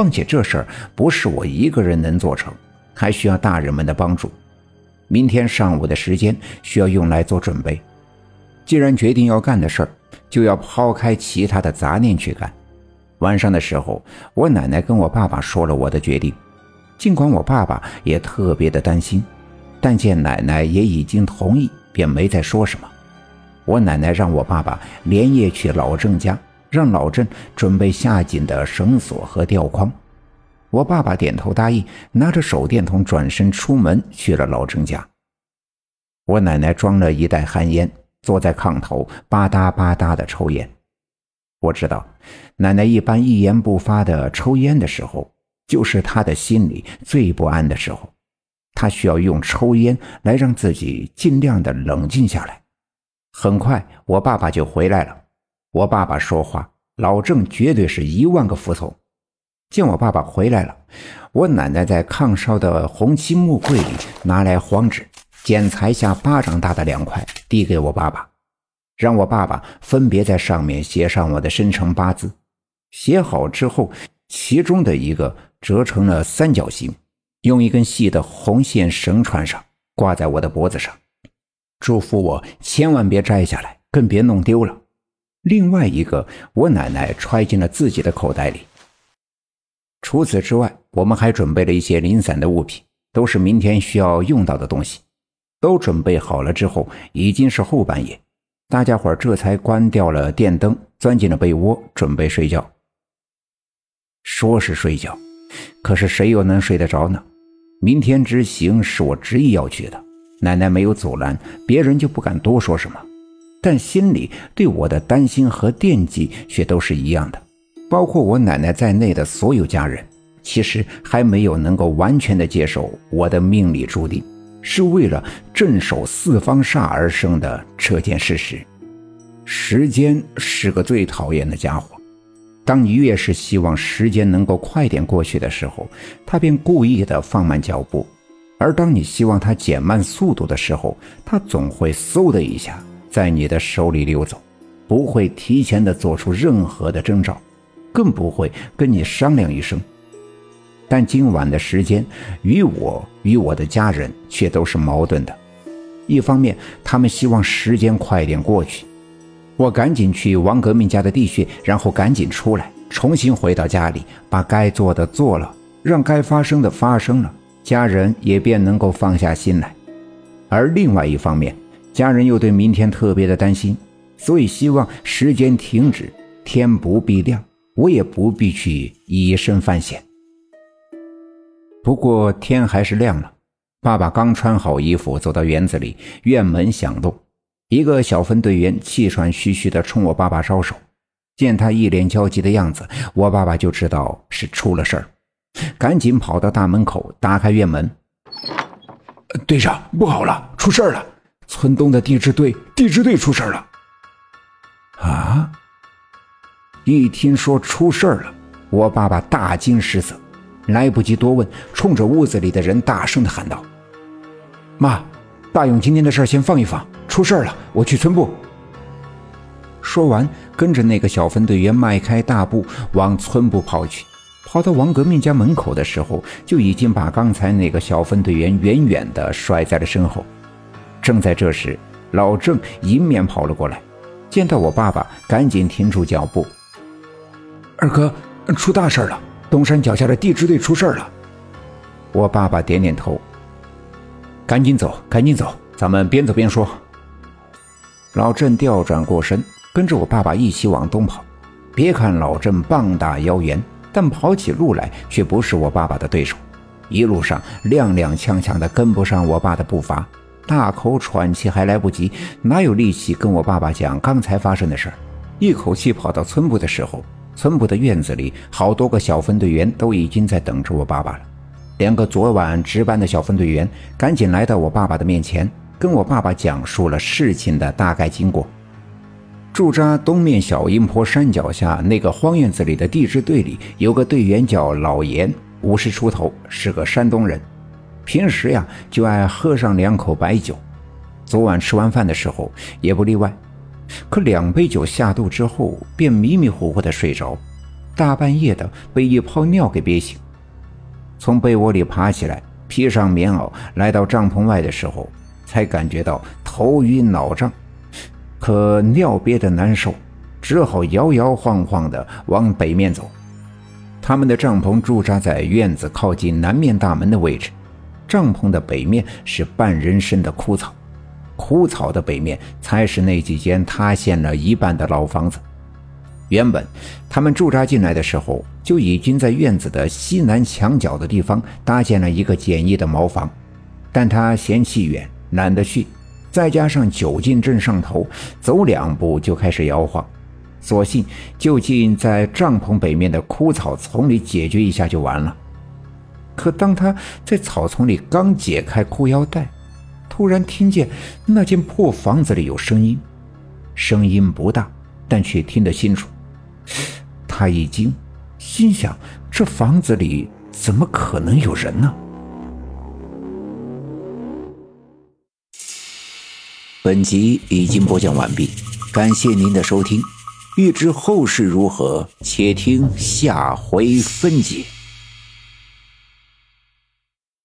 况且这事儿不是我一个人能做成，还需要大人们的帮助。明天上午的时间需要用来做准备。既然决定要干的事儿，就要抛开其他的杂念去干。晚上的时候，我奶奶跟我爸爸说了我的决定。尽管我爸爸也特别的担心，但见奶奶也已经同意，便没再说什么。我奶奶让我爸爸连夜去老郑家，让老郑准备下井的绳索和吊筐。我爸爸点头答应，拿着手电筒转身出门去了老郑家。我奶奶装了一袋旱烟，坐在炕头吧嗒吧嗒的抽烟。我知道，奶奶一般一言不发的抽烟的时候。就是她的心里最不安的时候，她需要用抽烟来让自己尽量的冷静下来。很快，我爸爸就回来了。我爸爸说话，老郑绝对是一万个服从。见我爸爸回来了，我奶奶在炕烧的红漆木柜里拿来黄纸，剪裁下巴掌大的两块，递给我爸爸，让我爸爸分别在上面写上我的生辰八字。写好之后，其中的一个。折成了三角形，用一根细的红线绳穿上，挂在我的脖子上，嘱咐我千万别摘下来，更别弄丢了。另外一个，我奶奶揣进了自己的口袋里。除此之外，我们还准备了一些零散的物品，都是明天需要用到的东西。都准备好了之后，已经是后半夜，大家伙这才关掉了电灯，钻进了被窝，准备睡觉。说是睡觉。可是谁又能睡得着呢？明天执行是我执意要去的，奶奶没有阻拦，别人就不敢多说什么。但心里对我的担心和惦记却都是一样的，包括我奶奶在内的所有家人，其实还没有能够完全的接受我的命里注定是为了镇守四方煞而生的这件事实。时间是个最讨厌的家伙。当你越是希望时间能够快点过去的时候，他便故意的放慢脚步；而当你希望他减慢速度的时候，他总会嗖的一下在你的手里溜走，不会提前的做出任何的征兆，更不会跟你商量一声。但今晚的时间与我与我的家人却都是矛盾的，一方面他们希望时间快点过去。我赶紧去王革命家的地穴，然后赶紧出来，重新回到家里，把该做的做了，让该发生的发生了，家人也便能够放下心来。而另外一方面，家人又对明天特别的担心，所以希望时间停止，天不必亮，我也不必去以身犯险。不过天还是亮了，爸爸刚穿好衣服走到园子里，院门响动。一个小分队员气喘吁吁地冲我爸爸招手，见他一脸焦急的样子，我爸爸就知道是出了事儿，赶紧跑到大门口打开院门。队长，不好了，出事了！村东的地质队，地质队出事了！啊！一听说出事了，我爸爸大惊失色，来不及多问，冲着屋子里的人大声的喊道：“妈，大勇今天的事先放一放。”出事了，我去村部。说完，跟着那个小分队员迈开大步往村部跑去。跑到王革命家门口的时候，就已经把刚才那个小分队员远远地甩在了身后。正在这时，老郑迎面跑了过来，见到我爸爸，赶紧停住脚步。二哥，出大事了！东山脚下的地质队出事了。我爸爸点点头，赶紧走，赶紧走，咱们边走边说。老郑调转过身，跟着我爸爸一起往东跑。别看老郑膀大腰圆，但跑起路来却不是我爸爸的对手。一路上踉踉跄跄的，跟不上我爸的步伐，大口喘气还来不及，哪有力气跟我爸爸讲刚才发生的事儿？一口气跑到村部的时候，村部的院子里好多个小分队员都已经在等着我爸爸了。两个昨晚值班的小分队员赶紧来到我爸爸的面前。跟我爸爸讲述了事情的大概经过。驻扎东面小阴坡山脚下那个荒院子里的地质队里，有个队员叫老严，五十出头，是个山东人。平时呀，就爱喝上两口白酒。昨晚吃完饭的时候也不例外。可两杯酒下肚之后，便迷迷糊糊的睡着。大半夜的被一泡尿给憋醒。从被窝里爬起来，披上棉袄，来到帐篷外的时候，才感觉到头晕脑胀，可尿憋得难受，只好摇摇晃晃的往北面走。他们的帐篷驻扎在院子靠近南面大门的位置，帐篷的北面是半人深的枯草，枯草的北面才是那几间塌陷了一半的老房子。原本他们驻扎进来的时候，就已经在院子的西南墙角的地方搭建了一个简易的茅房，但他嫌弃远，懒得去，再加上酒劲正上头，走两步就开始摇晃，索性就近在帐篷北面的枯草丛里解决一下就完了。可当他在草丛里刚解开裤腰带，突然听见那间破房子里有声音，声音不大，但却听得清楚。他一惊，心想：这房子里怎么可能有人呢？本集已经播讲完毕，感谢您的收听。欲知后事如何，且听下回分解。